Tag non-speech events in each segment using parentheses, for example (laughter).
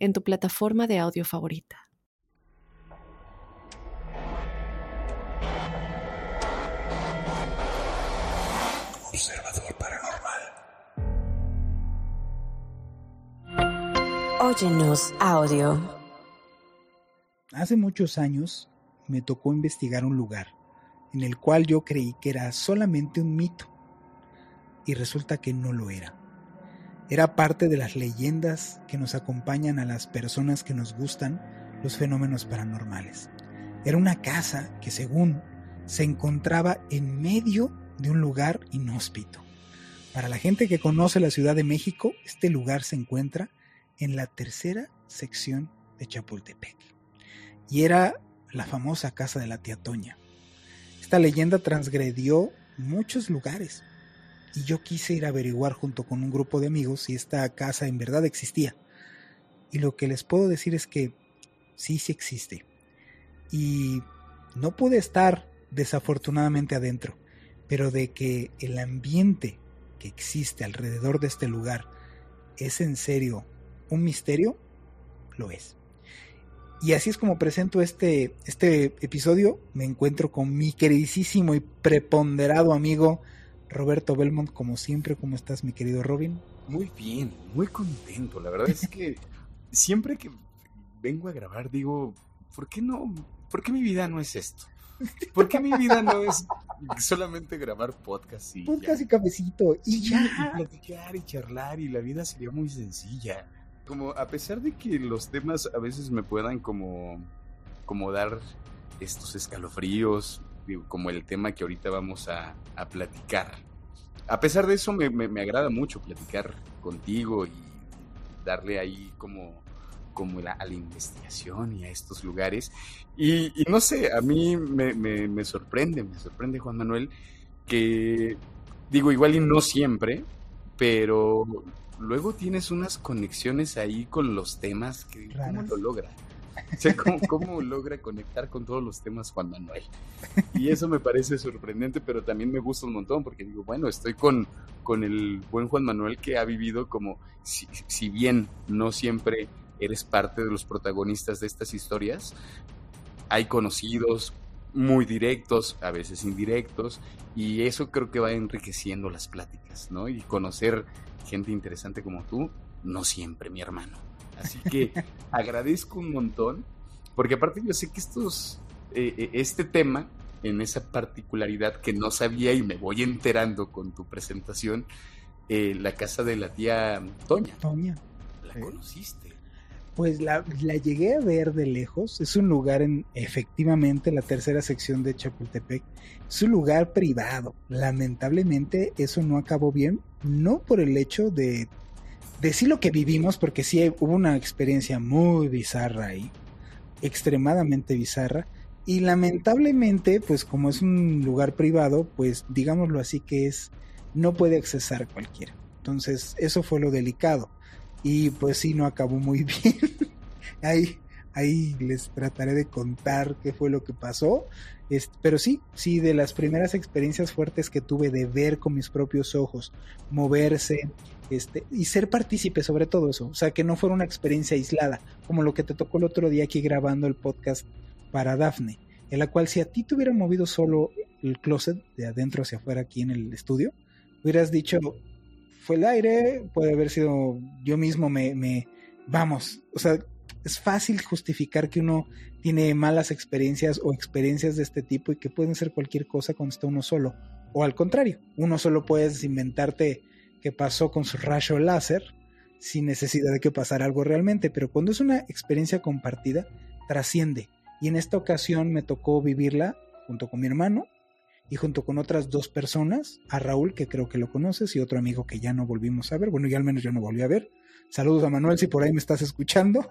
en tu plataforma de audio favorita. Observador Paranormal. Óyenos audio. Hace muchos años me tocó investigar un lugar en el cual yo creí que era solamente un mito y resulta que no lo era. Era parte de las leyendas que nos acompañan a las personas que nos gustan los fenómenos paranormales. Era una casa que según se encontraba en medio de un lugar inhóspito. Para la gente que conoce la Ciudad de México, este lugar se encuentra en la tercera sección de Chapultepec. Y era la famosa casa de la tía Toña. Esta leyenda transgredió muchos lugares, y yo quise ir a averiguar junto con un grupo de amigos si esta casa en verdad existía. Y lo que les puedo decir es que sí, sí existe. Y no pude estar desafortunadamente adentro, pero de que el ambiente que existe alrededor de este lugar es en serio un misterio, lo es. Y así es como presento este, este episodio. Me encuentro con mi queridísimo y preponderado amigo Roberto Belmont, como siempre, ¿cómo estás, mi querido Robin? Muy bien, muy contento. La verdad es que siempre que vengo a grabar digo, ¿por qué no? ¿Por qué mi vida no es esto? ¿Por qué mi vida no es solamente grabar podcast y podcast y cafecito y ya y platicar y charlar y la vida sería muy sencilla. Como a pesar de que los temas a veces me puedan como como dar estos escalofríos, como el tema que ahorita vamos a, platicar. A pesar de eso, me, agrada mucho platicar contigo y darle ahí como, como la, a la investigación y a estos lugares. Y, no sé, a mí me, me, sorprende, me sorprende Juan Manuel, que digo, igual y no siempre, pero luego tienes unas conexiones ahí con los temas que ¿cómo lo logra? (laughs) ¿cómo, logra conectar con todos los temas Juan Manuel? Y eso me parece sorprendente, pero también me gusta un montón, porque digo, bueno, estoy con, con el buen Juan Manuel que ha vivido como, si, si bien no siempre eres parte de los protagonistas de estas historias, hay conocidos muy directos, a veces indirectos, y eso creo que va enriqueciendo las pláticas, ¿no? Y conocer gente interesante como tú, no siempre, mi hermano. Así que agradezco un montón, porque aparte yo sé que estos, eh, eh, este tema, en esa particularidad que no sabía y me voy enterando con tu presentación, eh, la casa de la tía Toña. Toña. ¿La conociste? Pues la, la, llegué a ver de lejos. Es un lugar en, efectivamente, la tercera sección de Chapultepec. Es un lugar privado. Lamentablemente eso no acabó bien. No por el hecho de decir lo que vivimos, porque sí hubo una experiencia muy bizarra ahí, extremadamente bizarra, y lamentablemente, pues como es un lugar privado, pues digámoslo así que es, no puede accesar cualquiera. Entonces, eso fue lo delicado. Y pues sí, no acabó muy (laughs) bien. ahí, ahí les trataré de contar qué fue lo que pasó. pero sí, sí, de las primeras experiencias fuertes que tuve de ver con mis propios ojos, moverse, este, y ser partícipe sobre todo eso, o sea, que no fuera una experiencia aislada, como lo que te tocó el otro día aquí grabando el podcast para Dafne, en la cual si a ti te hubiera movido solo el closet de adentro hacia afuera aquí en el estudio, hubieras dicho, fue el aire, puede haber sido yo mismo me, me vamos, o sea, es fácil justificar que uno tiene malas experiencias o experiencias de este tipo y que pueden ser cualquier cosa cuando está uno solo. O al contrario, uno solo puedes inventarte que pasó con su rayo láser sin necesidad de que pasara algo realmente, pero cuando es una experiencia compartida, trasciende. Y en esta ocasión me tocó vivirla junto con mi hermano y junto con otras dos personas, a Raúl, que creo que lo conoces, y otro amigo que ya no volvimos a ver, bueno, ya al menos yo no volví a ver. Saludos a Manuel si por ahí me estás escuchando.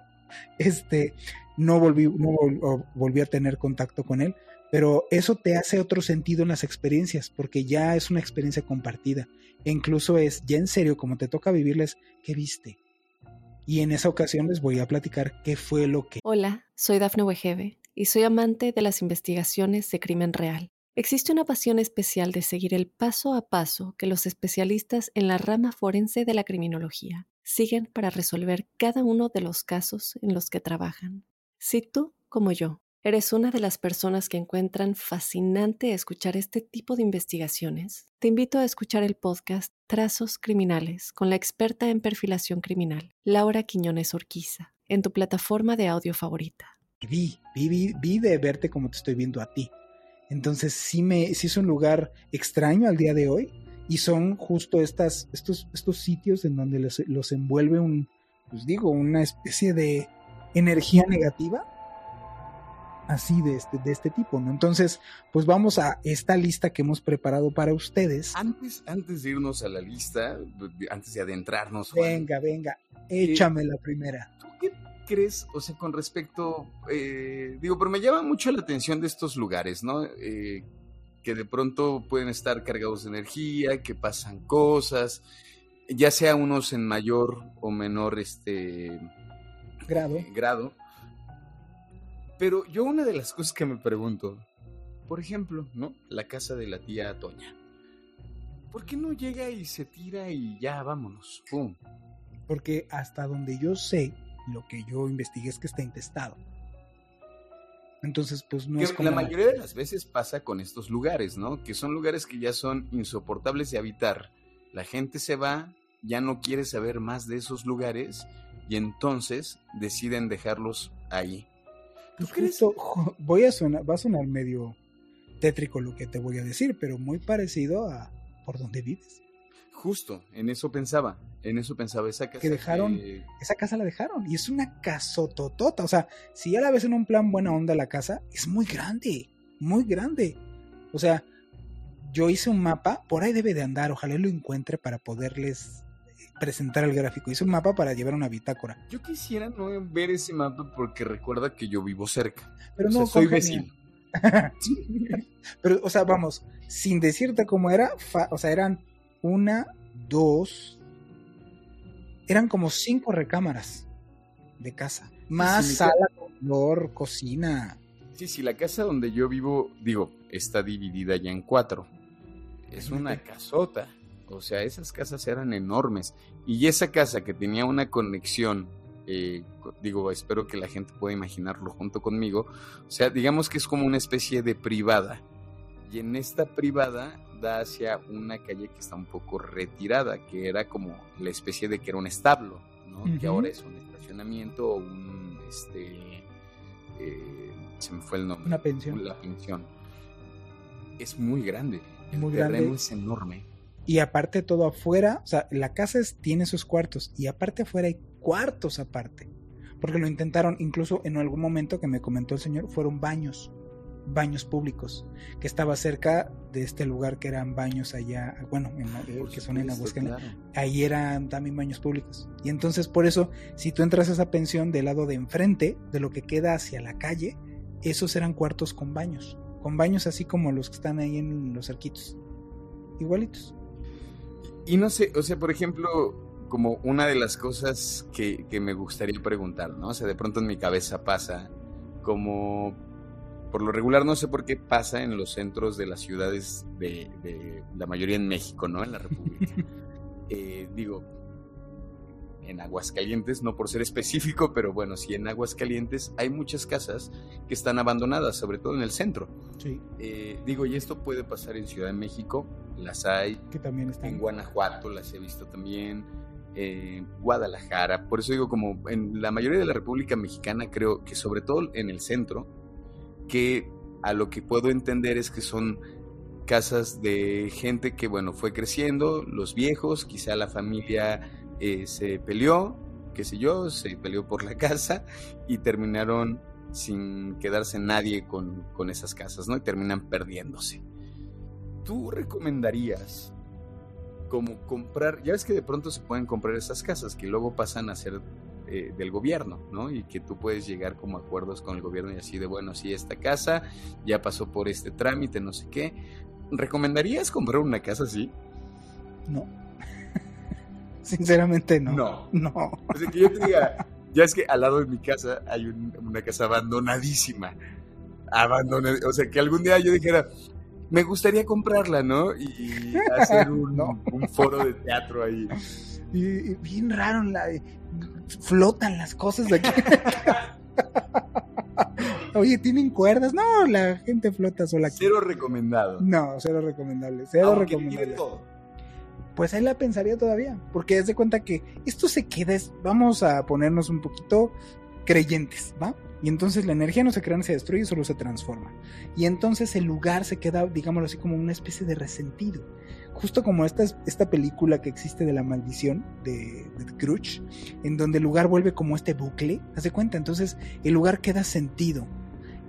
este, no volví, no volví a tener contacto con él, pero eso te hace otro sentido en las experiencias, porque ya es una experiencia compartida. E incluso es, ya en serio, como te toca vivirles, ¿qué viste? Y en esa ocasión les voy a platicar qué fue lo que... Hola, soy Dafne Wegebe y soy amante de las investigaciones de crimen real. Existe una pasión especial de seguir el paso a paso que los especialistas en la rama forense de la criminología siguen para resolver cada uno de los casos en los que trabajan. Si tú, como yo, ¿Eres una de las personas que encuentran fascinante escuchar este tipo de investigaciones? Te invito a escuchar el podcast Trazos Criminales con la experta en perfilación criminal, Laura Quiñones Orquiza, en tu plataforma de audio favorita. Vi, vi, vi, de verte como te estoy viendo a ti. Entonces sí, me, sí es un lugar extraño al día de hoy y son justo estas, estos, estos sitios en donde los, los envuelve un, pues digo, una especie de energía negativa así de este, de este tipo, ¿no? Entonces, pues vamos a esta lista que hemos preparado para ustedes. Antes, antes de irnos a la lista, antes de adentrarnos. Venga, venga, échame la primera. ¿Tú qué crees, o sea, con respecto, eh, digo, pero me llama mucho la atención de estos lugares, ¿no? Eh, que de pronto pueden estar cargados de energía, que pasan cosas, ya sea unos en mayor o menor este grado. Eh, grado pero yo una de las cosas que me pregunto, por ejemplo, ¿no? La casa de la tía Toña. ¿Por qué no llega y se tira y ya vámonos? ¡Pum! Porque hasta donde yo sé, lo que yo investigué es que está intestado. Entonces, pues no es como... La mayoría de las veces pasa con estos lugares, ¿no? Que son lugares que ya son insoportables de habitar. La gente se va, ya no quiere saber más de esos lugares y entonces deciden dejarlos ahí. Pues (laughs) voy a sonar, va a sonar medio tétrico lo que te voy a decir, pero muy parecido a por donde vives. Justo, en eso pensaba, en eso pensaba esa casa. Que dejaron, esa casa la dejaron y es una casototota, o sea, si ya la ves en un plan buena onda la casa, es muy grande, muy grande. O sea, yo hice un mapa, por ahí debe de andar, ojalá lo encuentre para poderles presentar el gráfico. Hice un mapa para llevar una bitácora. Yo quisiera no ver ese mapa porque recuerda que yo vivo cerca. Pero no, soy vecino. (laughs) Pero, o sea, vamos, sin decirte cómo era, o sea, eran una, dos, eran como cinco recámaras de casa. Más sala, comedor, cocina. Sí, sí, la casa donde yo vivo, digo, está dividida ya en cuatro. Es una casota. O sea, esas casas eran enormes. Y esa casa que tenía una conexión, eh, digo, espero que la gente pueda imaginarlo junto conmigo. O sea, digamos que es como una especie de privada. Y en esta privada da hacia una calle que está un poco retirada, que era como la especie de que era un establo, ¿no? Que ahora es un estacionamiento o un, este, eh, se me fue el nombre. Una pensión. La pensión. Es muy grande. El muy terreno es enorme. Y aparte todo afuera, o sea, la casa tiene sus cuartos y aparte afuera hay cuartos aparte. Porque lo intentaron, incluso en algún momento que me comentó el señor, fueron baños, baños públicos, que estaba cerca de este lugar que eran baños allá, bueno, eh, que son en Aguascalientes, ahí eran también baños públicos. Y entonces por eso, si tú entras a esa pensión del lado de enfrente, de lo que queda hacia la calle, esos eran cuartos con baños, con baños así como los que están ahí en los arquitos, igualitos. Y no sé, o sea, por ejemplo, como una de las cosas que, me gustaría preguntar, ¿no? O sea, de pronto en mi cabeza pasa como, por lo regular no sé por qué pasa en los centros de las ciudades de, la mayoría en México, ¿no? En la República. (laughs) Eh, digo, en Aguascalientes, no por ser específico, (laughs) pero bueno, sí en Aguascalientes hay muchas casas que están abandonadas, sobre todo en el centro. Sí. Eh, digo, y esto puede pasar en Ciudad de México, las hay. Que también están. En Guanajuato las he visto también. Eh, Guadalajara, por eso digo, como en la mayoría de la República Mexicana, creo que sobre todo en el centro, que a lo que puedo entender es que son casas de gente que, bueno, fue creciendo, los viejos, quizá la familia eh, se peleó, qué sé yo, se peleó por la (laughs) casa y terminaron sin quedarse nadie con, con esas casas, ¿no? Y terminan perdiéndose. ¿Tú recomendarías como comprar, ya ves que de pronto se pueden comprar esas casas que luego pasan a ser eh, del gobierno, ¿no? Y que tú puedes llegar como acuerdos con el gobierno y así de, bueno, si esta casa ya pasó por este trámite, no sé qué. ¿Recomendarías comprar una casa así? No. Sinceramente no. No. No. O sea, que yo te diga, ya es que al lado de mi casa hay una casa abandonadísima. Abandonada. O sea, que algún día yo dijera, me gustaría comprarla, ¿no? Y hacer (laughs) un, un foro de teatro ahí. Y, bien raro, la, flotan las cosas de aquí. (laughs) Oye, ¿tienen cuerdas? No, la gente flota sola. Cero recomendado. No, cero recomendable. Cero recomendable. Pues ahí la pensaría todavía. Porque es de cuenta que esto se queda. vamos a ponernos un poquito creyentes, ¿va? Y entonces la energía no se crea, ni se destruye, solo se transforma. Y entonces el lugar se queda, digámoslo así, como una especie de resentido justo como esta, esta película que existe de la maldición de, de en donde el lugar vuelve como este bucle, haz de cuenta, entonces el lugar queda sentido.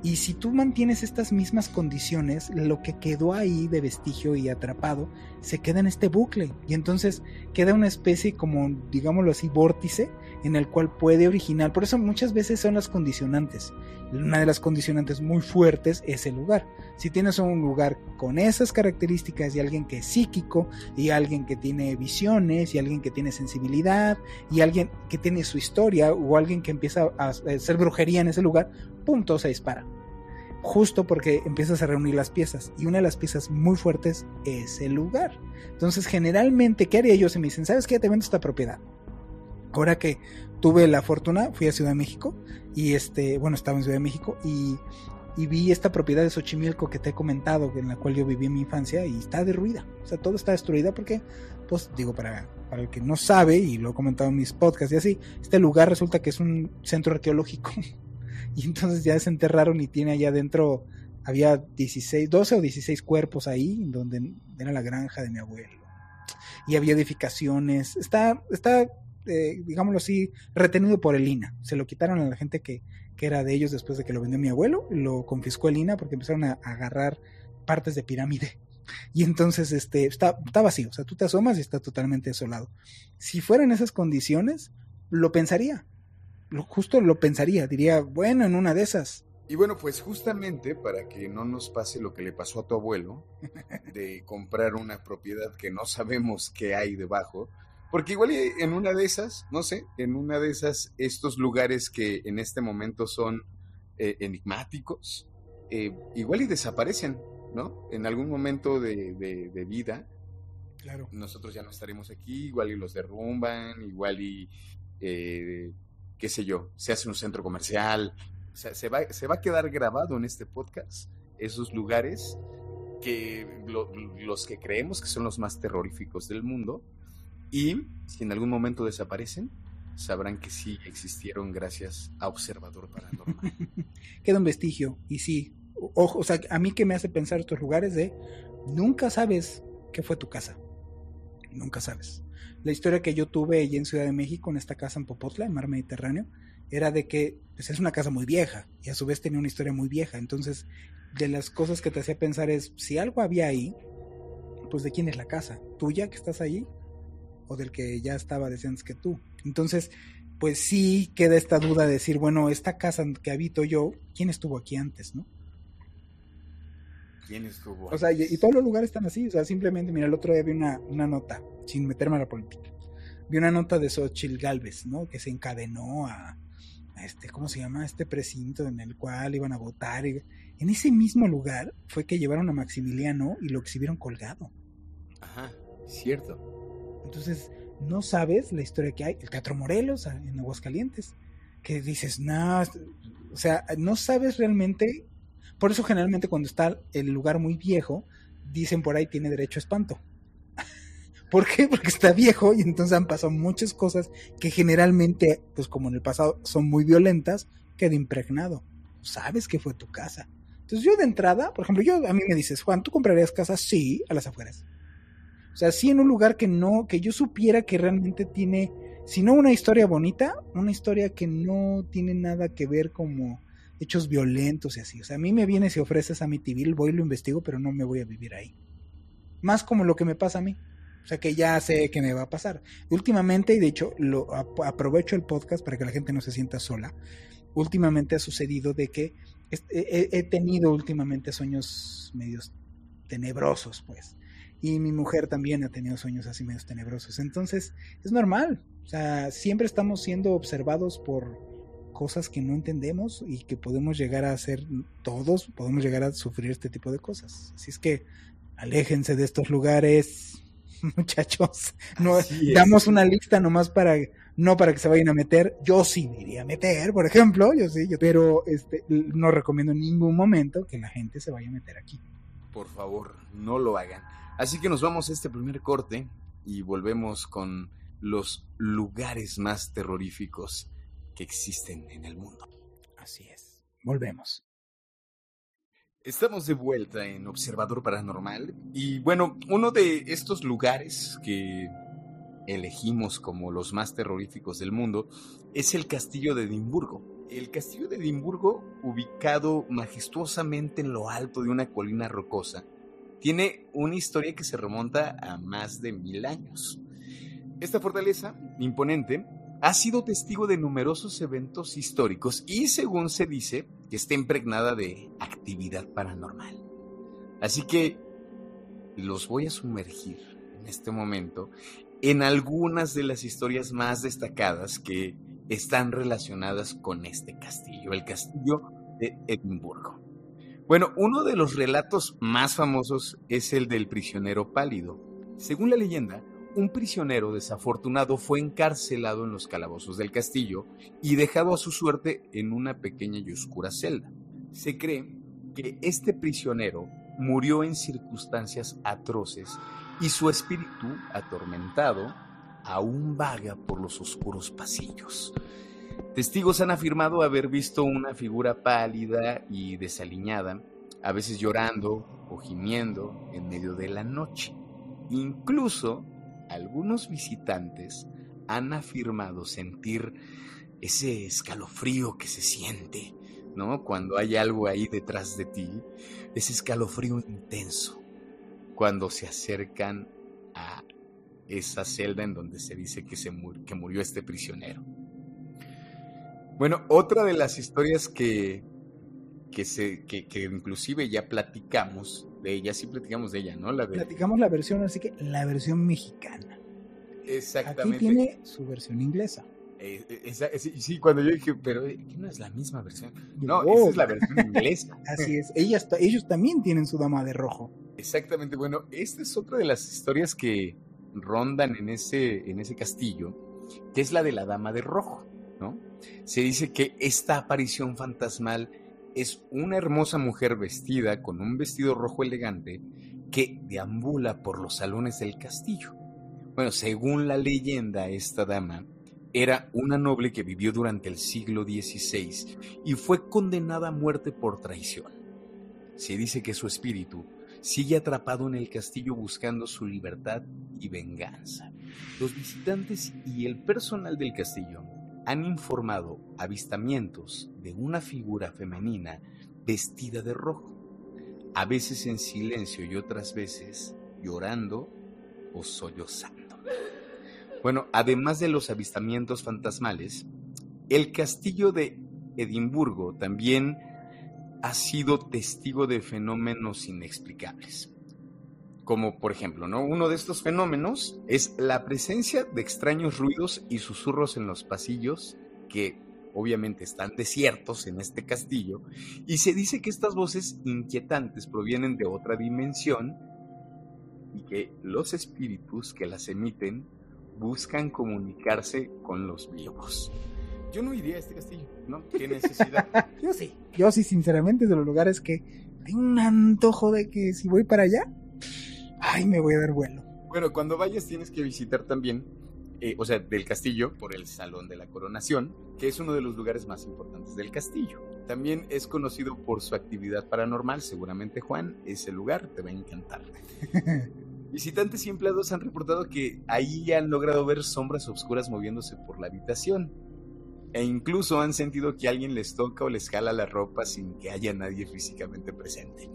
Y si tú mantienes estas mismas condiciones, lo que quedó ahí de vestigio y atrapado se queda en este bucle. Y entonces queda una especie como, digámoslo así, vórtice en el cual puede originar. Por eso muchas veces son las condicionantes. Una de las condicionantes muy fuertes es el lugar. Si tienes un lugar con esas características y alguien que es psíquico y alguien que tiene visiones y alguien que tiene sensibilidad y alguien que tiene su historia o alguien que empieza a hacer brujería en ese lugar, punto, se dispara. Justo porque empiezas a reunir las piezas y una de las piezas muy fuertes es el lugar. Entonces generalmente, ¿qué haría yo si me dicen, sabes qué, te vendo esta propiedad? Ahora que tuve la fortuna, fui a Ciudad de México y este, bueno, estaba en Ciudad de México y, vi esta propiedad de Xochimilco que te he comentado, en la cual yo viví mi infancia y está derruida. O sea, todo está destruida porque, pues digo, para, para el que no sabe, y lo he comentado en mis podcasts y así, este lugar resulta que es un centro arqueológico. (laughs) (laughs) y entonces ya desenterraron y tiene allá adentro, había 16, 12 o 16 cuerpos ahí, donde era la granja de mi abuelo. Y había edificaciones. Está, está eh, digámoslo así, retenido por el INA. Se lo quitaron a la gente que, que, era de ellos después de que lo vendió mi abuelo, lo confiscó el INA porque empezaron a, agarrar partes de pirámide. (laughs) Y entonces este, está, está vacío, o sea, tú te asomas y está totalmente desolado. Si fueran esas condiciones, lo pensaría. Lo, justo lo pensaría, diría, bueno, en una de esas, y bueno, pues justamente para que no nos pase lo que le pasó a tu abuelo, (laughs) de comprar una propiedad que no sabemos qué hay debajo, porque igual en una de esas, no sé, en una de esas, estos lugares que en este momento son eh, enigmáticos, eh, igual y desaparecen, ¿no? En algún momento de, vida. Claro. Nosotros ya no estaremos aquí, igual y los derrumban, igual y, eh, qué sé yo, se hace un centro comercial. O sea, se va, se va a quedar grabado en este podcast esos lugares que los que creemos que son los más terroríficos del mundo, y si en algún momento desaparecen, sabrán que sí existieron gracias a Observador Paranormal. (laughs) Queda un vestigio, y sí, ojo, o sea, a mí que me hace pensar estos lugares de nunca sabes qué fue tu casa. Nunca sabes. La historia que yo tuve allí en Ciudad de México, en esta casa en Popotla, en Mar Mediterráneo, era de que pues, es una casa muy vieja y a su vez tenía una historia muy vieja. Entonces, de las cosas que te hacía pensar es, si algo había ahí, pues de quién es la casa, tuya que estás allí o del que ya estaba antes que tú. Entonces, pues sí queda esta duda de decir, bueno, esta casa que habito yo, ¿quién estuvo aquí antes, no? ¿Quién estuvo O sea, y, todos los lugares están así, o sea, simplemente, mira, el otro día vi una, una nota, sin meterme a la política, vi una nota de Xochitl Galvez, ¿no? Que se encadenó a, este, ¿cómo se llama? Este precinto en el cual iban a votar. en ese mismo lugar fue que llevaron a Maximiliano y lo exhibieron colgado. Ajá, cierto. Entonces, no sabes la historia que hay. El Teatro Morelos en Aguascalientes, que dices, no, o sea, no sabes realmente. Por eso generalmente cuando está el lugar muy viejo, dicen por ahí tiene derecho a espanto. (laughs) ¿Por qué? Porque está viejo y entonces han pasado muchas cosas que generalmente, pues como en el pasado, son muy violentas, queda impregnado. Sabes que fue tu casa. Entonces yo de entrada, por ejemplo, yo a mí me dices, Juan, ¿tú comprarías casa? Sí, a las afueras. O sea, sí en un lugar que no, que yo supiera que realmente tiene, si no una historia bonita, una historia que no tiene nada que ver como hechos violentos y así. O sea, a mí me viene si ofreces a mi Amityville, voy y lo investigo, pero no me voy a vivir ahí. Más como lo que me pasa a mí. O sea que ya sé qué me va a pasar. Últimamente, y de hecho lo aprovecho el podcast para que la gente no se sienta sola. Últimamente ha sucedido de que he, tenido últimamente sueños medios tenebrosos, pues. Y mi mujer también ha tenido sueños así medios tenebrosos. Entonces, es normal. O sea, siempre estamos siendo observados por cosas que no entendemos y que podemos llegar a hacer todos, podemos llegar a sufrir este tipo de cosas. Así es que aléjense de estos lugares, (laughs) muchachos. No damos una lista nomás para no para que se vayan a meter. Yo sí me iría a meter, por ejemplo, yo sí, yo, pero este no recomiendo en ningún momento que la gente se vaya a meter aquí. Por favor, no lo hagan. Así que nos vamos a este primer corte y volvemos con los lugares más terroríficos que existen en el mundo. Así es. Volvemos. Estamos de vuelta en Observador Paranormal y bueno, uno de estos lugares que elegimos como los más terroríficos del mundo es el castillo de Edimburgo. El castillo de Edimburgo, ubicado majestuosamente en lo alto de una colina rocosa, tiene una historia que se remonta a más de mil años. Esta fortaleza, imponente, ha sido testigo de numerosos eventos históricos y según se dice está impregnada de actividad paranormal. Así que los voy a sumergir en este momento en algunas de las historias más destacadas que están relacionadas con este castillo, el castillo de Edimburgo. Bueno, uno de los relatos más famosos es el del prisionero pálido. Según la leyenda, un prisionero desafortunado fue encarcelado en los calabozos del castillo y dejado a su suerte en una pequeña y oscura celda. Se cree que este prisionero murió en circunstancias atroces y su espíritu, atormentado, aún vaga por los oscuros pasillos. Testigos han afirmado haber visto una figura pálida y desaliñada, a veces llorando o gimiendo en medio de la noche. Incluso algunos visitantes han afirmado sentir ese escalofrío que se siente, ¿no? Cuando hay algo ahí detrás de ti, ese escalofrío intenso, cuando se acercan a esa celda en donde se dice que, se que murió este prisionero. Bueno, otra de las historias que, que, se, que, que inclusive ya platicamos de ella, sí platicamos de ella, ¿no? La Platicamos la versión, así que la versión mexicana. Exactamente. Aquí tiene su versión inglesa. Eh, eh, sí, cuando yo dije, pero eh, no es la misma versión. No, esa es la versión (laughs) inglesa. Así es, Ellas, ellos también tienen su dama de rojo. Exactamente, bueno, esta es otra de las historias que rondan en ese, en ese castillo, que es la de la dama de rojo, ¿no? Se dice que esta aparición fantasmal es una hermosa mujer vestida con un vestido rojo elegante que deambula por los salones del castillo. Bueno, según la leyenda, esta dama era una noble que vivió durante el siglo XVI y fue condenada a muerte por traición. Se dice que su espíritu sigue atrapado en el castillo buscando su libertad y venganza. Los visitantes y el personal del castillo han informado avistamientos de una figura femenina vestida de rojo, a veces en silencio y otras veces llorando o sollozando. Bueno, además de los avistamientos fantasmales, el castillo de Edimburgo también ha sido testigo de fenómenos inexplicables como por ejemplo, ¿no? Uno de estos fenómenos es la presencia de extraños ruidos y susurros en los pasillos que obviamente están desiertos en este castillo y se dice que estas voces inquietantes provienen de otra dimensión y que los espíritus que las emiten buscan comunicarse con los vivos. Yo no iría a este castillo, ¿no? (laughs) ¿Qué necesidad? Yo sí. Yo sí, sinceramente, de los lugares que tengo un antojo de que si voy para allá, ay, me voy a dar vuelo. Bueno, cuando vayas tienes que visitar también, eh, o sea, del castillo por el Salón de la Coronación, que es uno de los lugares más importantes del castillo. También es conocido por su actividad paranormal, seguramente Juan, ese lugar te va a encantar. (laughs) Visitantes y empleados han reportado que ahí han logrado ver sombras oscuras moviéndose por la habitación. E incluso han sentido que alguien les toca o les jala la ropa sin que haya nadie físicamente presente.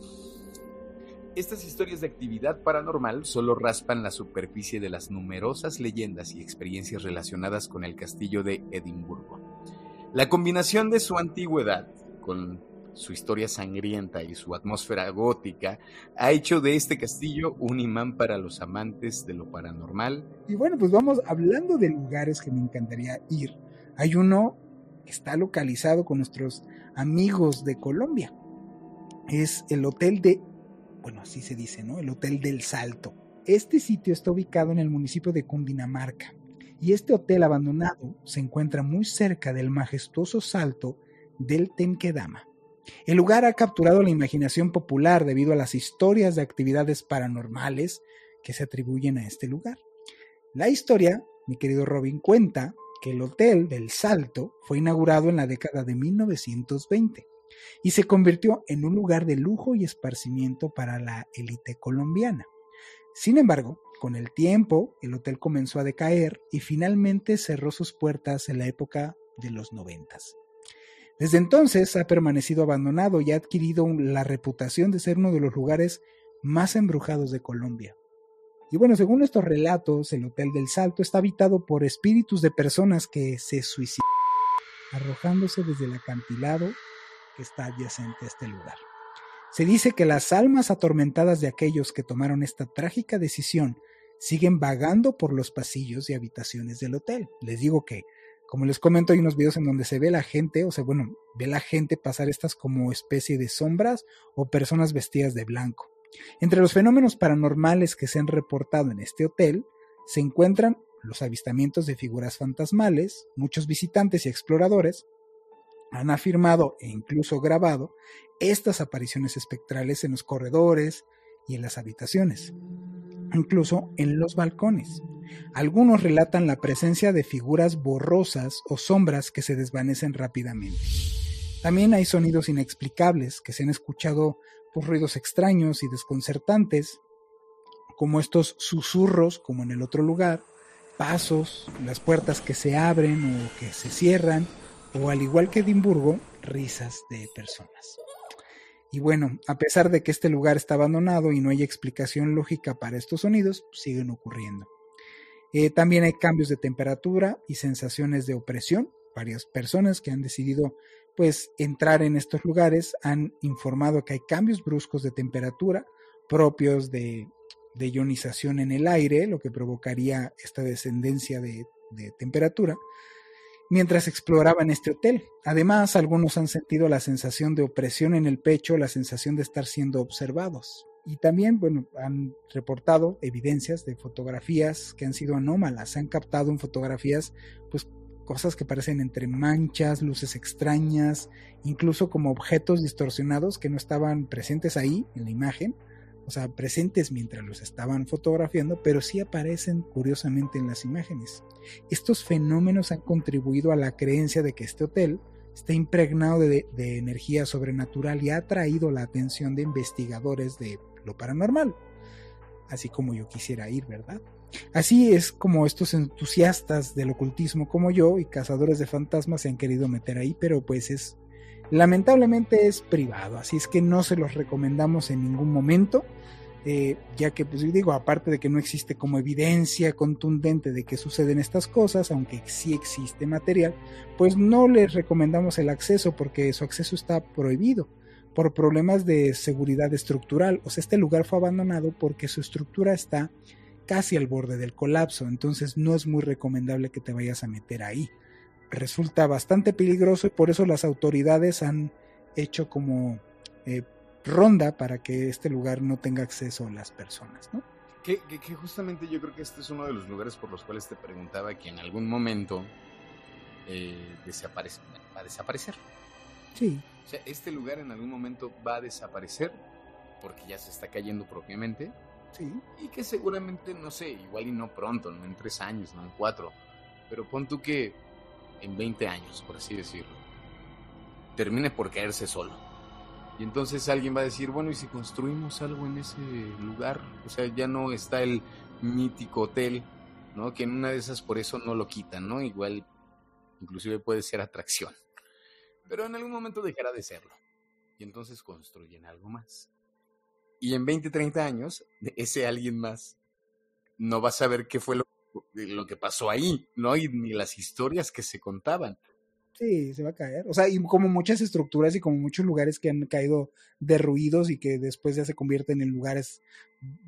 Estas historias de actividad paranormal solo raspan la superficie de las numerosas leyendas y experiencias relacionadas con el castillo de Edimburgo. La combinación de su antigüedad con su historia sangrienta y su atmósfera gótica ha hecho de este castillo un imán para los amantes de lo paranormal. Y bueno, pues vamos hablando de lugares que me encantaría ir. Hay uno que está localizado con nuestros amigos de Colombia. Es el Hotel de bueno, así se dice, ¿no? El Hotel del Salto. Este sitio está ubicado en el municipio de Cundinamarca y este hotel abandonado se encuentra muy cerca del majestuoso salto del Tenquedama. El lugar ha capturado la imaginación popular debido a las historias de actividades paranormales que se atribuyen a este lugar. La historia, mi querido Robin, cuenta que el Hotel del Salto fue inaugurado en la década de 1920 y se convirtió en un lugar de lujo y esparcimiento para la élite colombiana. Sin embargo, con el tiempo, el hotel comenzó a decaer y finalmente cerró sus puertas en la época de los noventas. Desde entonces ha permanecido abandonado y ha adquirido la reputación de ser uno de los lugares más embrujados de Colombia. Y bueno, según estos relatos, el Hotel del Salto está habitado por espíritus de personas que se suicidan arrojándose desde el acantilado que está adyacente a este lugar. Se dice que las almas atormentadas de aquellos que tomaron esta trágica decisión siguen vagando por los pasillos y habitaciones del hotel. Les digo que, como les comento, hay unos videos en donde se ve la gente, o sea, bueno, ve la gente pasar estas como especie de sombras o personas vestidas de blanco. Entre los fenómenos paranormales que se han reportado en este hotel se encuentran los avistamientos de figuras fantasmales, muchos visitantes y exploradores han afirmado e incluso grabado estas apariciones espectrales en los corredores y en las habitaciones, incluso en los balcones. Algunos relatan la presencia de figuras borrosas o sombras que se desvanecen rápidamente. También hay sonidos inexplicables que se han escuchado por ruidos extraños y desconcertantes, como estos susurros, como en el otro lugar, pasos, las puertas que se abren o que se cierran, o al igual que Edimburgo, risas de personas. Y bueno, a pesar de que este lugar está abandonado y no hay explicación lógica para estos sonidos, siguen ocurriendo. Eh, también hay cambios de temperatura y sensaciones de opresión. Varias personas que han decidido pues entrar en estos lugares han informado que hay cambios bruscos de temperatura propios de, ionización en el aire, lo que provocaría esta descendencia de temperatura mientras exploraban este hotel. Además, algunos han sentido la sensación de opresión en el pecho, la sensación de estar siendo observados. Y también, bueno, han reportado evidencias de fotografías que han sido anómalas. Se han captado en fotografías, pues, cosas que parecen entre manchas, luces extrañas, incluso como objetos distorsionados que no estaban presentes ahí en la imagen, o sea, presentes mientras los estaban fotografiando, pero sí aparecen curiosamente en las imágenes. Estos fenómenos han contribuido a la creencia de que este hotel está impregnado de, energía sobrenatural y ha atraído la atención de investigadores de lo paranormal, así como yo quisiera ir, ¿verdad? Así es como estos entusiastas del ocultismo como yo y cazadores de fantasmas se han querido meter ahí, pero pues es Lamentablemente es privado, así es que no se los recomendamos en ningún momento, eh, ya que, pues digo, aparte de que no existe como evidencia contundente de que suceden estas cosas, aunque sí existe material, pues no les recomendamos el acceso porque su acceso está prohibido por problemas de seguridad estructural. O sea, este lugar fue abandonado porque su estructura está casi al borde del colapso, entonces no es muy recomendable que te vayas a meter ahí resulta bastante peligroso y por eso las autoridades han hecho como eh, ronda para que este lugar no tenga acceso a las personas, ¿no? Que, justamente yo creo que este es uno de los lugares por los cuales te preguntaba que en algún momento eh, desaparece, va a desaparecer. Sí. O sea, este lugar en algún momento va a desaparecer porque ya se está cayendo propiamente. Sí. Y que seguramente, no sé, igual y no pronto, no en tres años, no en cuatro. Pero pon tú que en 20 años, por así decirlo, termine por caerse solo. Y entonces alguien va a decir, bueno, ¿y si construimos algo en ese lugar? O sea, ya no está el mítico hotel, ¿no? Que en una de esas por eso no lo quitan, ¿no? Igual, inclusive puede ser atracción. Pero en algún momento dejará de serlo. Y entonces construyen algo más. Y en 20, 30 años, ese alguien más no va a saber qué fue lo, lo que pasó ahí, ¿no? Y ni las historias que se contaban. Sí, se va a caer. O sea, y como muchas estructuras y como muchos lugares que han caído derruidos y que después ya se convierten en lugares,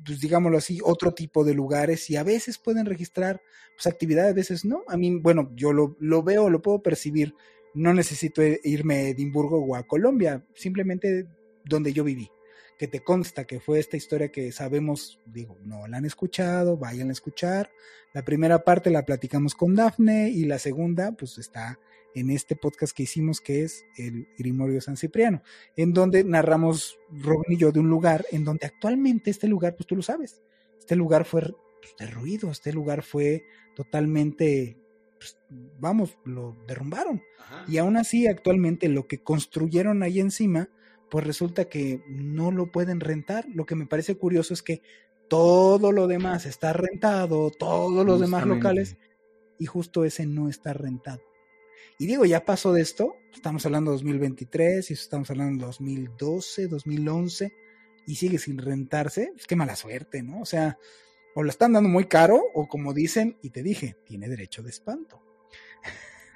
pues digámoslo así, otro tipo de lugares y a veces pueden registrar pues, actividades, a veces no. A mí, bueno, yo lo, lo veo, lo puedo percibir. No necesito irme a Edimburgo o a Colombia, simplemente donde yo viví que te consta que fue esta historia que sabemos, digo, no la han escuchado, vayan a escuchar. La primera parte la platicamos con Dafne y la segunda, pues está en este podcast que hicimos que es el Grimorio San Cipriano, en donde narramos Robin y yo de un lugar en donde actualmente este lugar, pues tú lo sabes, este lugar fue pues, derruido, este lugar fue totalmente, pues, vamos, lo derrumbaron. Y aún así actualmente lo que construyeron ahí encima, pues resulta que no lo pueden rentar. Lo que me parece curioso es que todo lo demás está rentado, todos los demás locales, y justo ese no está rentado. Y digo, ya pasó de esto, estamos hablando de 2023, y estamos hablando de 2012, 2011, y sigue sin rentarse, es pues que mala suerte, ¿no? O sea, o lo están dando muy caro, o como dicen, y te dije, tiene derecho de espanto.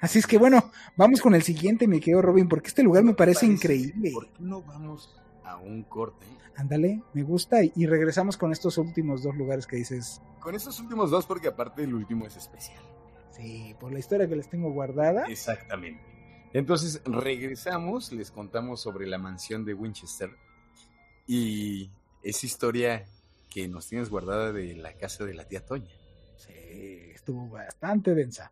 Así es que bueno, vamos con el siguiente, mi querido Robin, porque este lugar me parece, increíble. ¿Por qué no vamos a un corte? Ándale, me gusta, y regresamos con estos últimos dos lugares que dices. Con estos últimos dos, porque aparte el último es especial. Sí, por la historia que les tengo guardada. Exactamente. Entonces regresamos, les contamos sobre la mansión de Winchester y esa historia que nos tienes guardada de la casa de la tía Toña. Sí, estuvo bastante densa.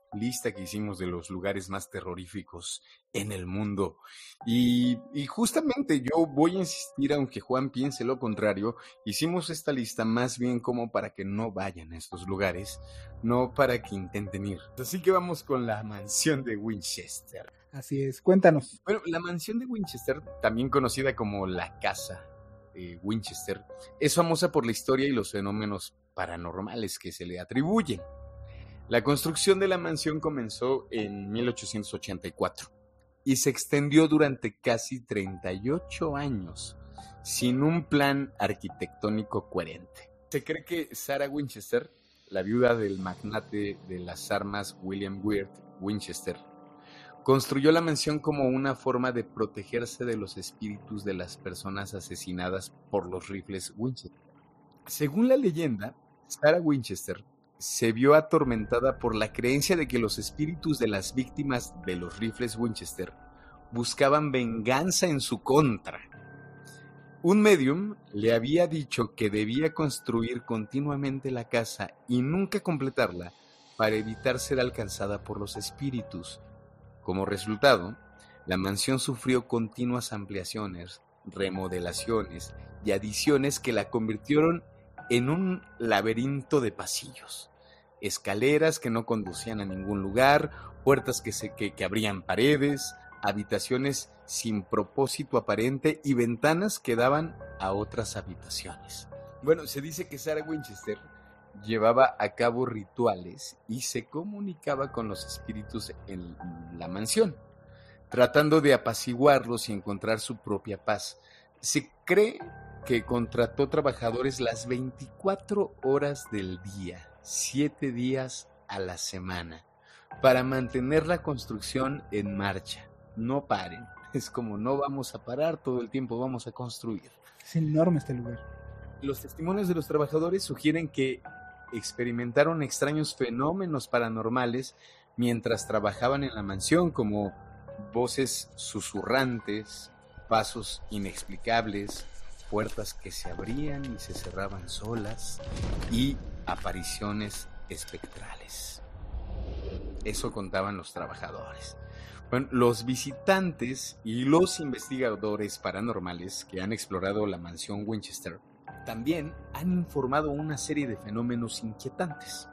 lista que hicimos de los lugares más terroríficos en el mundo. Y, justamente yo voy a insistir, aunque Juan piense lo contrario, hicimos esta lista más bien como para que no vayan a estos lugares, no para que intenten ir. Así que vamos con la mansión de Winchester. Así es, cuéntanos. Bueno, la mansión de Winchester, también conocida como la casa de Winchester, es famosa por la historia y los fenómenos paranormales que se le atribuyen. La construcción de la mansión comenzó en 1884 y se extendió durante casi 38 años sin un plan arquitectónico coherente. Se cree que Sarah Winchester, la viuda del magnate de las armas William Weird Winchester, construyó la mansión como una forma de protegerse de los espíritus de las personas asesinadas por los rifles Winchester. Según la leyenda, Sarah Winchester se vio atormentada por la creencia de que los espíritus de las víctimas de los rifles Winchester buscaban venganza en su contra. Un medium le había dicho que debía construir continuamente la casa y nunca completarla para evitar ser alcanzada por los espíritus. Como resultado, la mansión sufrió continuas ampliaciones, remodelaciones y adiciones que la convirtieron en un laberinto de pasillos escaleras que no conducían a ningún lugar, puertas que, se, que, abrían paredes, habitaciones sin propósito aparente y ventanas que daban a otras habitaciones. Bueno, se dice que Sarah Winchester llevaba a cabo rituales y se comunicaba con los espíritus en la mansión, tratando de apaciguarlos y encontrar su propia paz. Se cree que contrató trabajadores las 24 horas del día siete días a la semana para mantener la construcción en marcha. No paren. (laughs) Es como no vamos a parar, todo el tiempo vamos a construir. Es enorme este lugar. Los testimonios de los trabajadores sugieren que experimentaron extraños fenómenos paranormales mientras trabajaban en la mansión, como voces susurrantes, pasos inexplicables, puertas que se abrían y se cerraban solas y apariciones espectrales. Eso contaban los trabajadores. Bueno, los visitantes y los investigadores paranormales que han explorado la mansión Winchester también han informado una serie de fenómenos inquietantes.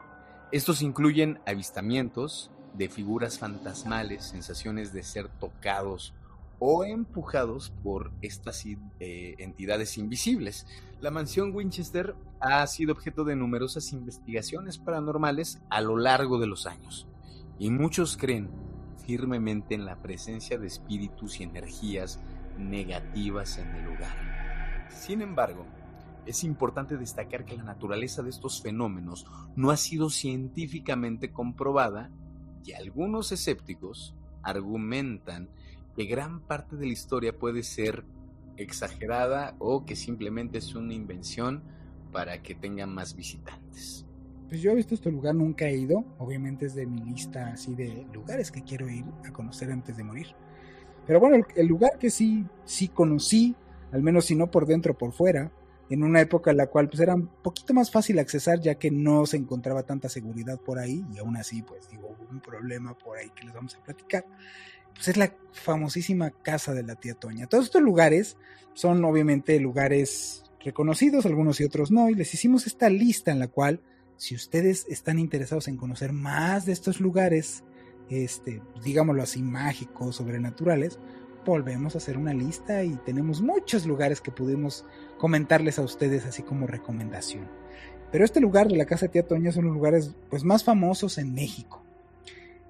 Estos incluyen avistamientos de figuras fantasmales, sensaciones de ser tocados o empujados por estas eh, entidades invisibles. La mansión Winchester ha sido objeto de numerosas investigaciones paranormales a lo largo de los años, y muchos creen firmemente en la presencia de espíritus y energías negativas en el lugar. Sin embargo, es importante destacar que la naturaleza de estos fenómenos no ha sido científicamente comprobada y algunos escépticos argumentan que gran parte de la historia puede ser exagerada o que simplemente es una invención para que tengan más visitantes. Pues yo he visto este lugar, nunca he ido, obviamente es de mi lista así de lugares que quiero ir a conocer antes de morir. Pero bueno, el, lugar que sí, sí conocí, al menos si no por dentro, por fuera, en una época en la cual pues era un poquito más fácil accesar ya que no se encontraba tanta seguridad por ahí y aún así pues digo un problema por ahí que les vamos a platicar pues es la famosísima casa de la tía Toña. Todos estos lugares son obviamente lugares reconocidos, algunos y otros no, y les hicimos esta lista en la cual, si ustedes están interesados en conocer más de estos lugares, este, digámoslo así, mágicos, sobrenaturales, volvemos a hacer una lista y tenemos muchos lugares que pudimos comentarles a ustedes así como recomendación. Pero este lugar de la casa de tía Toña son los lugares pues más famosos en México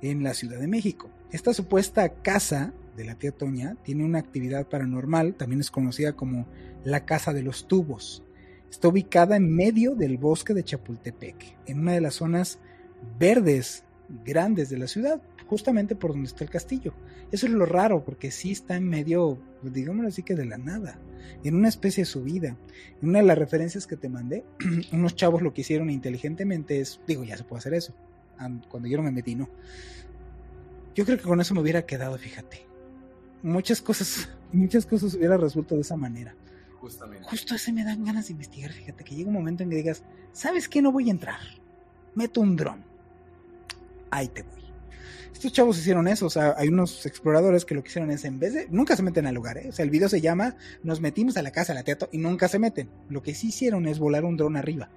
en la Ciudad de México. Esta supuesta casa de la tía Toña tiene una actividad paranormal, también es conocida como la Casa de los Tubos. Está ubicada en medio del bosque de Chapultepec, en una de las zonas verdes grandes de la ciudad, justamente por donde está el castillo. Eso es lo raro, porque sí está en medio, digámoslo así que de la nada, en una especie de subida. En una de las referencias que te mandé, (clears throat) unos chavos lo que hicieron inteligentemente es, digo, ya se puede hacer eso, cuando yo no me metí, no. Yo creo que con eso me hubiera quedado, fíjate. Muchas cosas, (laughs) muchas cosas hubiera resuelto de esa manera. Justamente. Justo ese me dan ganas de investigar, fíjate, que llega un momento en que digas, ¿sabes qué? No voy a entrar. Meto un dron. Ahí te voy. Estos chavos hicieron eso, o sea, hay unos exploradores que lo que hicieron es, en vez de, nunca se meten al lugar, ¿eh? o sea, el video se llama, nos metimos a la casa, a la teatro, y nunca se meten. Lo que sí hicieron es volar un dron arriba.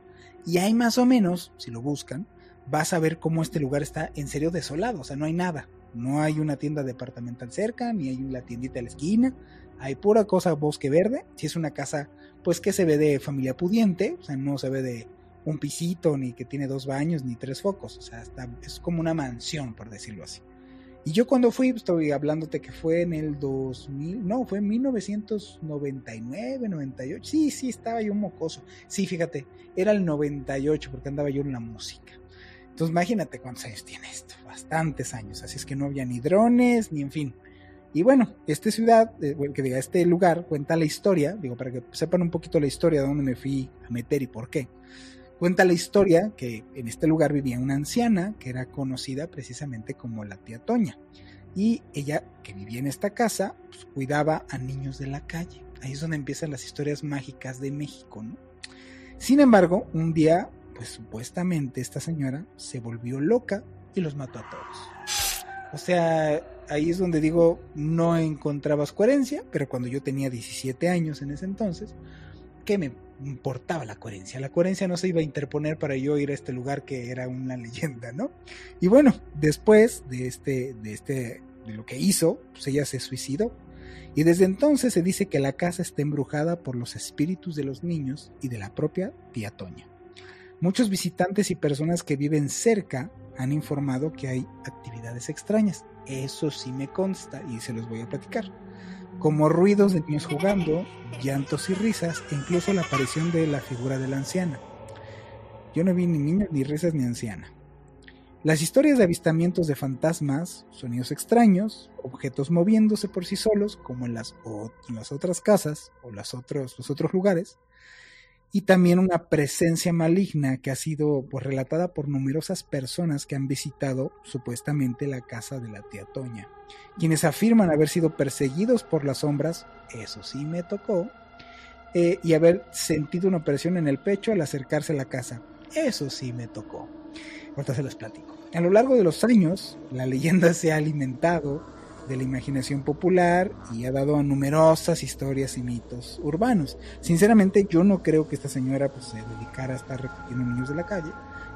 Y hay más o menos, si lo buscan, vas a ver cómo este lugar está en serio desolado, o sea, no hay nada. No hay una tienda departamental cerca, ni hay una tiendita a la esquina, hay pura cosa bosque verde. Si es una casa, pues que se ve de familia pudiente, o sea, no se ve de un pisito, ni que tiene dos baños, ni tres focos, o sea, está, es como una mansión, por decirlo así. Y yo cuando fui, pues, estoy hablándote que fue en el 2000, no, fue en 1999, 98, sí, sí, estaba yo mocoso. Sí, fíjate, era el 98 porque andaba yo en la música. Entonces imagínate cuántos años tiene esto, bastantes años, así es que no había ni drones, ni en fin. Y bueno, esta ciudad, eh, que diga, este lugar cuenta la historia, digo, para que sepan un poquito la historia de dónde me fui a meter y por qué. Cuenta la historia que en este lugar vivía una anciana que era conocida precisamente como la tía Toña. Y ella, que vivía en esta casa, pues, cuidaba a niños de la calle. Ahí es donde empiezan las historias mágicas de México, ¿no? Sin embargo, un día pues supuestamente esta señora se volvió loca y los mató a todos. O sea, ahí es donde digo, no encontrabas coherencia, pero cuando yo tenía 17 años en ese entonces, ¿qué me importaba la coherencia? La coherencia no se iba a interponer para yo ir a este lugar que era una (laughs) leyenda, ¿no? Y bueno, después de este, de este, de lo que hizo, pues ella se suicidó. Y desde entonces se dice que la casa está embrujada por los espíritus de los niños y de la propia tía Toña. Muchos visitantes y personas que viven cerca han informado que hay actividades extrañas. Eso sí me consta y se los voy a platicar. Como ruidos de niños jugando, llantos y risas e incluso la aparición de la figura de la anciana. Yo no vi ni niños, ni risas, ni anciana. Las historias de avistamientos de fantasmas, sonidos extraños, objetos moviéndose por sí solos, como en las, otras casas o los otros lugares, y también una presencia maligna que ha sido pues, relatada por numerosas personas que han visitado supuestamente la casa de la tía Toña, quienes afirman haber sido perseguidos por las sombras, eso sí me tocó, eh, y haber sentido una presión en el pecho al acercarse a la casa, eso sí me tocó. Ahorita se les platico. A lo largo de los años, la leyenda se ha alimentado de la imaginación popular y ha dado a numerosas historias y mitos urbanos. Sinceramente, yo no creo que esta señora pues, se dedicara a estar recogiendo niños de la calle.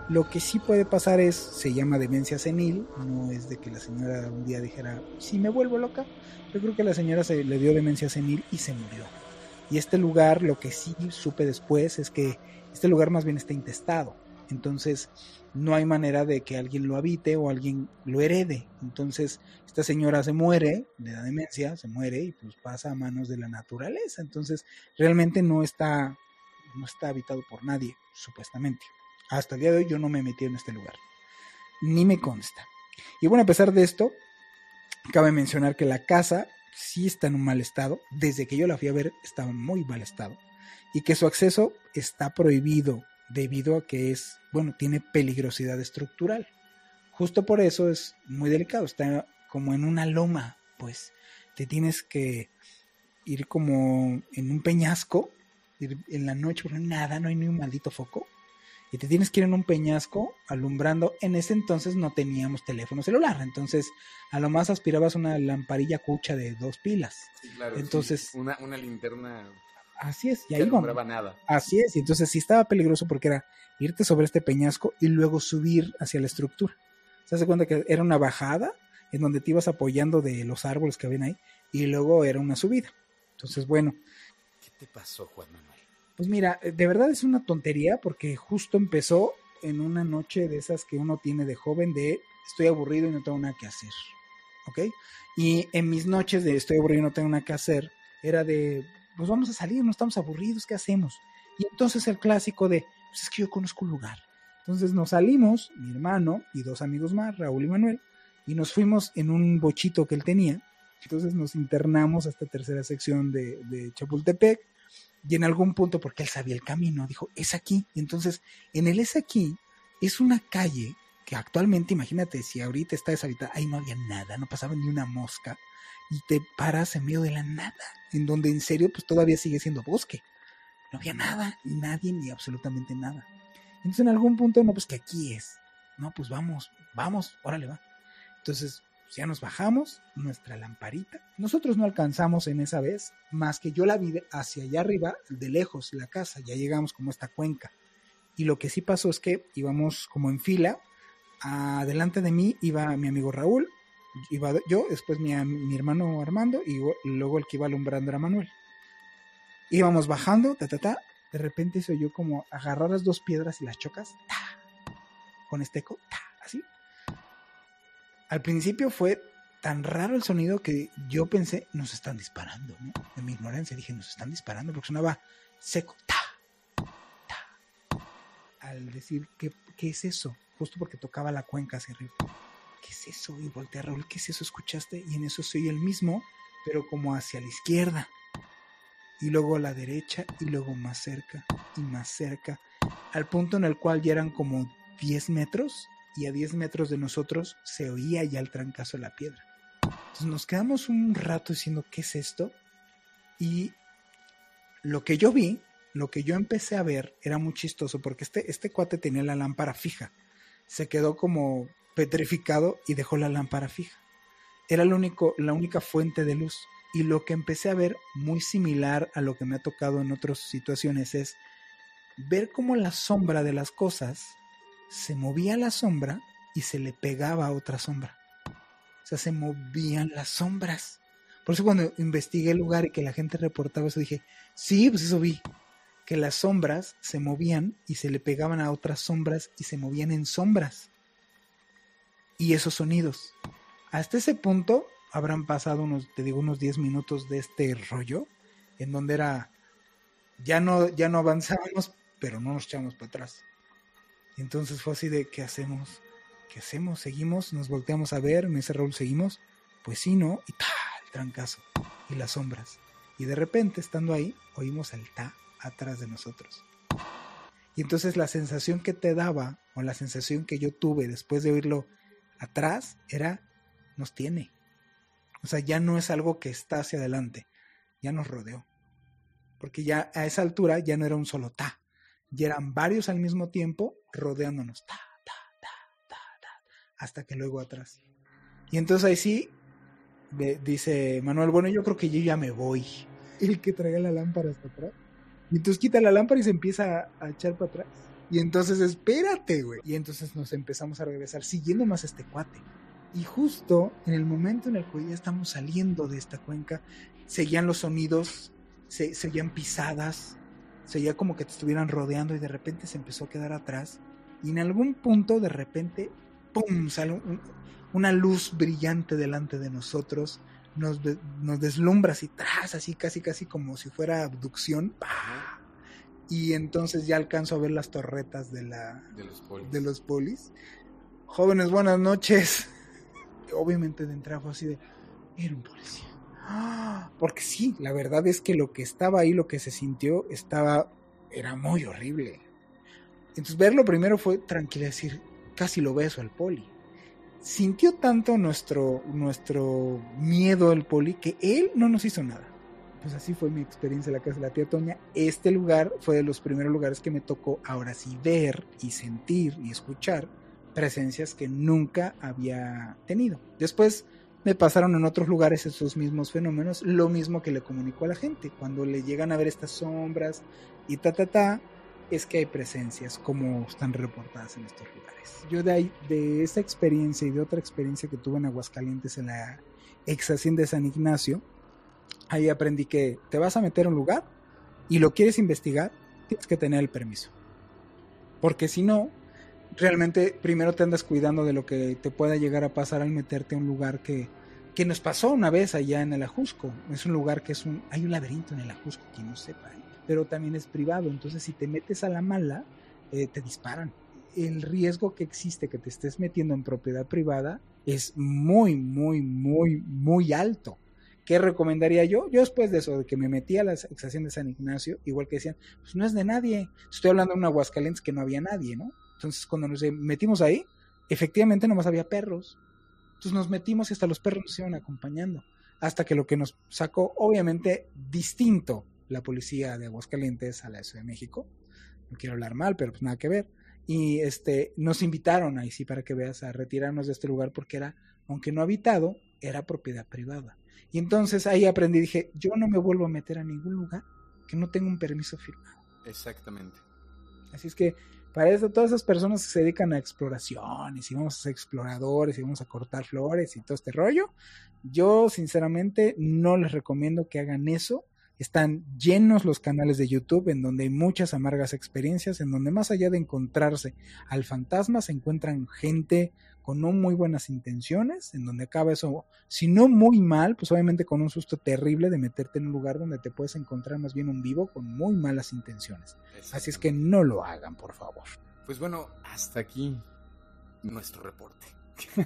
Lo que sí puede pasar es, se llama demencia senil, no es de que la señora un día dijera, si me vuelvo loca, yo creo que la señora se le dio demencia senil y se murió. Y este lugar, lo que sí supe después es que este lugar más bien está intestado. Entonces, no hay manera de que alguien lo habite o alguien lo herede. Entonces, esta señora se muere, le da demencia, se muere y pues pasa a manos de la naturaleza. Entonces, realmente no está, no está habitado por nadie, supuestamente. Hasta el día de hoy yo no me metí en este lugar. Ni me consta. Y bueno, a pesar de esto, cabe mencionar que la casa sí está en un mal estado. Desde que yo la fui a ver, estaba en muy mal estado. Y que su acceso está prohibido debido a que es, bueno, tiene peligrosidad estructural. Justo por eso es muy delicado, está como en una loma, pues te tienes que ir como en un peñasco, ir en la noche, porque nada, no hay ni un maldito foco, y te tienes que ir en un peñasco alumbrando. En ese entonces no teníamos teléfono celular, entonces a lo más aspirabas una lamparilla cucha de dos pilas. entonces, una, una linterna Así es, y ahí no nada. Así es, y entonces sí estaba peligroso porque era irte sobre este peñasco y luego subir hacia la estructura. Se hace cuenta que era una bajada en donde te ibas apoyando de los árboles que habían ahí y luego era una subida. Entonces, bueno. ¿Qué te pasó, Juan Manuel? Pues mira, de verdad es una tontería porque justo empezó en una noche de esas que uno tiene de joven de estoy aburrido y no tengo nada que hacer. ¿Ok? Y en mis noches de estoy aburrido y no tengo nada que hacer, era de pues vamos a salir, no estamos aburridos, ¿qué hacemos? Y entonces el clásico de, pues es que yo conozco un lugar. Entonces nos salimos, mi hermano y dos amigos más, Raúl y Manuel, y nos fuimos en un bochito que él tenía. Entonces nos internamos a esta tercera sección de, Chapultepec y en algún punto, porque él sabía el camino, dijo, es aquí. Y entonces, en el es aquí, es una calle que actualmente, imagínate, si ahorita está deshabitada, ahí no había nada, no pasaba ni una mosca y te paras en medio de la nada, en donde en serio pues todavía sigue siendo bosque. No había nada, ni nadie, ni absolutamente nada. Entonces en algún punto, no, pues que aquí es. No, pues vamos, vamos, órale va. Entonces ya nos bajamos, nuestra lamparita. Nosotros no alcanzamos en esa vez, más que yo la vi hacia allá arriba, de lejos, la casa, ya llegamos como a esta cuenca. Y lo que sí pasó es que íbamos como en fila, adelante de mí iba mi amigo Raúl, iba yo, después mi, mi hermano Armando y luego el que iba alumbrando era Manuel. Íbamos bajando, ta, ta, ta, de repente se oyó como agarrar las dos piedras y las chocas, ta, con este eco, ta, así. Al principio fue tan raro el sonido que yo pensé, nos están disparando, ¿no? En mi ignorancia dije, nos están disparando porque sonaba seco, ta, ta. Al decir, ¿qué, qué es eso? Justo porque tocaba la cuenca hacia arriba. ¿Qué es eso? Y voltea Raúl, ¿qué es eso? ¿Escuchaste? Y en eso soy el mismo, pero como hacia la izquierda. Y luego a la derecha, y luego más cerca, y más cerca, al punto en el cual ya eran como 10 metros, y a 10 metros de nosotros se oía ya el trancazo de la piedra. Entonces nos quedamos un rato diciendo, ¿qué es esto? Y lo que yo vi, lo que yo empecé a ver, era muy chistoso, porque este, este cuate tenía la lámpara fija. Se quedó como petrificado y dejó la lámpara fija. Era la única fuente de luz. Y lo que empecé a ver, muy similar a lo que me ha tocado en otras situaciones, es ver cómo la sombra de las cosas se movía la sombra y se le pegaba a otra sombra. O sea, se movían las sombras. Por eso cuando investigué el lugar y que la gente reportaba eso, dije, sí, pues eso vi. Que las sombras se movían y se le pegaban a otras sombras y se movían en sombras y esos sonidos. Hasta ese punto habrán pasado unos, te digo, unos 10 minutos de este rollo, en donde era, ya no, ya no avanzábamos, pero no nos echamos para atrás. Y entonces fue así de, ¿qué hacemos? ¿Qué hacemos? ¿Seguimos? ¿Nos volteamos a ver? ¿En ese rol seguimos? Pues sí, ¿no? Y ta, el trancazo. Y las sombras. Y de repente, estando ahí, oímos el ta atrás de nosotros. Y entonces la sensación que te daba, o la sensación que yo tuve después de oírlo atrás era, nos tiene. O sea, ya no es algo que está hacia adelante, ya nos rodeó. Porque ya a esa altura ya no era un solo ta, ya eran varios al mismo tiempo rodeándonos. Ta, ta, ta, ta, ta. hasta que luego atrás. Y entonces ahí sí, dice Manuel, bueno, yo creo que yo ya me voy. (laughs) El que traiga la lámpara hasta atrás. Y entonces quita la lámpara y se empieza a, echar para atrás. Y entonces, espérate, güey. Y entonces nos empezamos a regresar siguiendo más este cuate. Y justo en el momento en el que ya estamos saliendo de esta cuenca, seguían los sonidos, se, seguían pisadas, seguía como que te estuvieran rodeando y de repente se empezó a quedar atrás. Y en algún punto, de repente, ¡pum! sale una luz brillante delante de nosotros. Nos, nos deslumbra así, tras, así casi, casi como si fuera abducción. Y entonces ya alcanzo a ver las torretas de, la, de los polis. Jóvenes, buenas noches (laughs) obviamente de entrada fue así de, era un policía. Porque sí, la verdad es que lo que estaba ahí, lo que se sintió, estaba, era muy horrible. Entonces verlo primero fue tranquilo, decir, casi lo beso al poli. Sintió tanto nuestro, nuestro miedo el poli que él no nos hizo nada. Pues así fue mi experiencia en la casa de la tía Toña. Este lugar fue de los primeros lugares que me tocó ahora sí ver y sentir y escuchar presencias que nunca había tenido. Después me pasaron en otros lugares esos mismos fenómenos, lo mismo que le comunicó a la gente. Cuando le llegan a ver estas sombras y ta, ta, ta, es que hay presencias como están reportadas en estos lugares. Yo de ahí, de esa experiencia y de otra experiencia que tuve en Aguascalientes en la ex hacienda de San Ignacio, ahí aprendí que te vas a meter a un lugar y lo quieres investigar, tienes que tener el permiso. Porque si no, realmente primero te andas cuidando de lo que te pueda llegar a pasar al meterte a un lugar que, que nos pasó una vez allá en el Ajusco. Es un lugar que es un, hay un laberinto en el Ajusco, quien no sepa, ¿eh? pero también es privado. Entonces, si te metes a la mala, eh, te disparan. El riesgo que existe que te estés metiendo en propiedad privada es muy, muy, muy, muy alto. ¿Qué recomendaría yo? Yo después de eso, de que me metí a la excepción de San Ignacio, igual que decían, pues no es de nadie. Estoy hablando de un Aguascalientes que no había nadie, ¿no? Entonces, cuando nos metimos ahí, efectivamente nomás había perros. Entonces nos metimos y hasta los perros nos iban acompañando. Hasta que lo que nos sacó, obviamente, distinto la policía de Aguascalientes a la de México. No quiero hablar mal, pero pues nada que ver. Y este, nos invitaron ahí sí para que veas a retirarnos de este lugar porque era, aunque no habitado, era propiedad privada. Y entonces ahí aprendí, dije, yo no me vuelvo a meter a ningún lugar que no tenga un permiso firmado. Exactamente. Así es que para eso, todas esas personas que se dedican a exploraciones y vamos a ser exploradores y vamos a cortar flores y todo este rollo, yo sinceramente no les recomiendo que hagan eso. Están llenos los canales de YouTube en donde hay muchas amargas experiencias, en donde más allá de encontrarse al fantasma, se encuentran gente con no muy buenas intenciones, en donde acaba eso, si no muy mal, pues obviamente con un susto terrible de meterte en un lugar donde te puedes encontrar más bien un vivo con muy malas intenciones. Así es que no lo hagan, por favor. Pues bueno, hasta aquí nuestro reporte.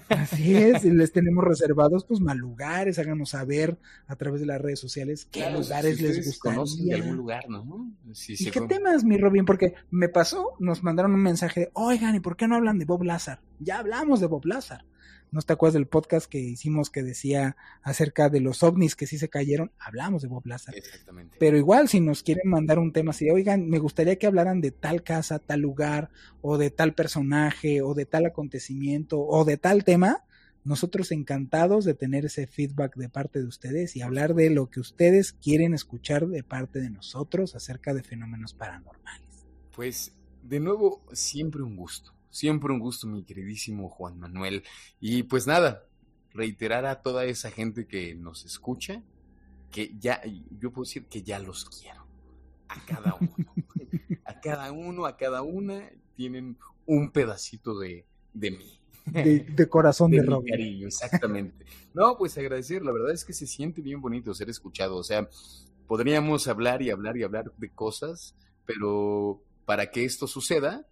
Así es, y les tenemos reservados pues mal lugares, háganos saber a través de las redes sociales qué lugares les gustaría. de algún lugar, ¿no? ¿Y qué temas, mi Robin? Porque me pasó, nos mandaron un mensaje, oigan, ¿y por qué no hablan de Bob Lazar? Ya hablamos de Bob Lazar. ¿No te acuerdas del podcast que hicimos que decía acerca de los ovnis que sí se cayeron? Hablamos de Bob Lazar. Exactamente. Pero igual, si nos quieren mandar un tema así de, oigan, me gustaría que hablaran de tal casa, tal lugar, o de tal personaje, o de tal acontecimiento, o de tal tema, nosotros encantados de tener ese feedback de parte de ustedes y hablar de lo que ustedes quieren escuchar de parte de nosotros acerca de fenómenos paranormales. Pues, de nuevo, siempre un gusto Siempre un gusto, mi queridísimo Juan Manuel. Y pues nada, reiterar a toda esa gente que nos escucha que ya, yo puedo decir que ya los quiero. A cada uno. (laughs) a cada uno, a cada una, tienen un pedacito de, de mí. De, corazón (laughs) de, de cariño, exactamente. No, pues agradecer, la verdad es que se siente bien bonito ser escuchado. O sea, podríamos hablar y hablar y hablar de cosas, pero para que esto suceda,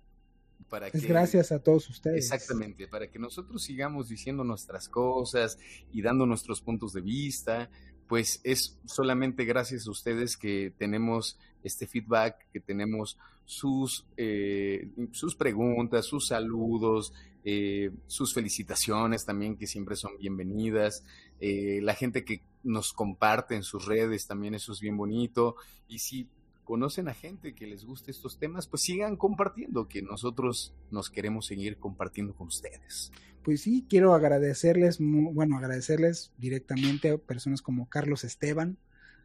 es gracias a todos ustedes. Exactamente, para que nosotros sigamos diciendo nuestras cosas y dando nuestros puntos de vista, pues es solamente gracias a ustedes que tenemos este feedback, que tenemos sus, eh, sus preguntas, sus saludos, eh, sus felicitaciones también, que siempre son bienvenidas, eh, la gente que nos comparte en sus redes también, eso es bien bonito. Y si conocen a gente que les guste estos temas, pues sigan compartiendo, que nosotros nos queremos seguir compartiendo con ustedes. Pues sí, quiero agradecerles, bueno, agradecerles directamente a personas como Carlos Esteban,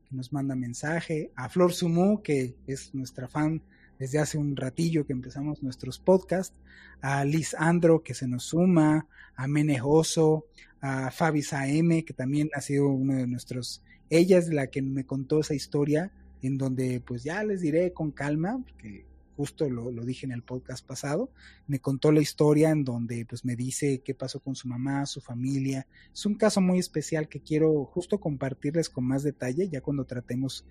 que nos manda mensaje, a Flor Sumú, que es nuestra fan desde hace un ratillo que empezamos nuestros podcasts, a Liz Andro, que se nos suma, a Menejoso, a Fabi Saeme, que también ha sido uno de nuestros, ella es la que me contó esa historia en donde pues ya les diré con calma, porque justo lo, dije en el podcast pasado, me contó la historia en donde pues me dice qué pasó con su mamá, su familia. Es un caso muy especial que quiero justo compartirles con más detalle ya cuando tratemos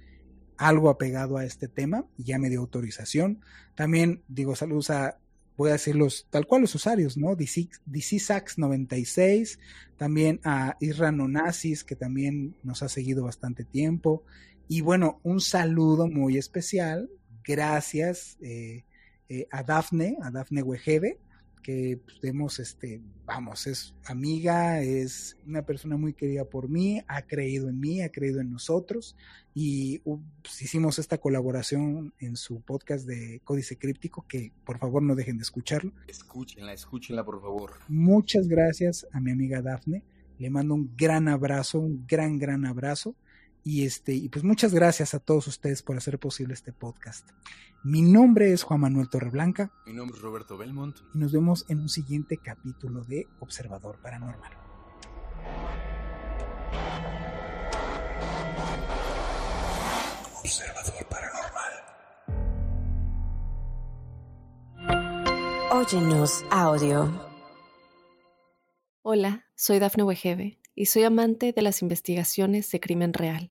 algo apegado a este tema ya me dio autorización. También digo saludos a voy a decirlos tal cual los usuarios, ¿no? DC, DC Sax 96, también a Isra Nonasis, que también nos ha seguido bastante tiempo, y bueno, un saludo muy especial, gracias eh, eh, a Dafne, a Dafne Wegebe, que pues, este, vamos, es amiga, es una persona muy querida por mí, ha creído en mí, ha creído en nosotros y pues, hicimos esta colaboración en su podcast de Códice Críptico, que por favor no dejen de escucharlo. Escúchenla, escúchenla por favor. Muchas gracias a mi amiga Dafne, le mando un gran abrazo, un gran, gran abrazo y este, y pues muchas gracias a todos ustedes por hacer posible este podcast. Mi nombre es Juan Manuel Torreblanca. Mi nombre es Roberto Belmont. Y nos vemos en un siguiente capítulo de Observador Paranormal. Observador Paranormal. Óyenos audio. Hola, soy Dafne Wegebe y soy amante de las investigaciones de crimen real.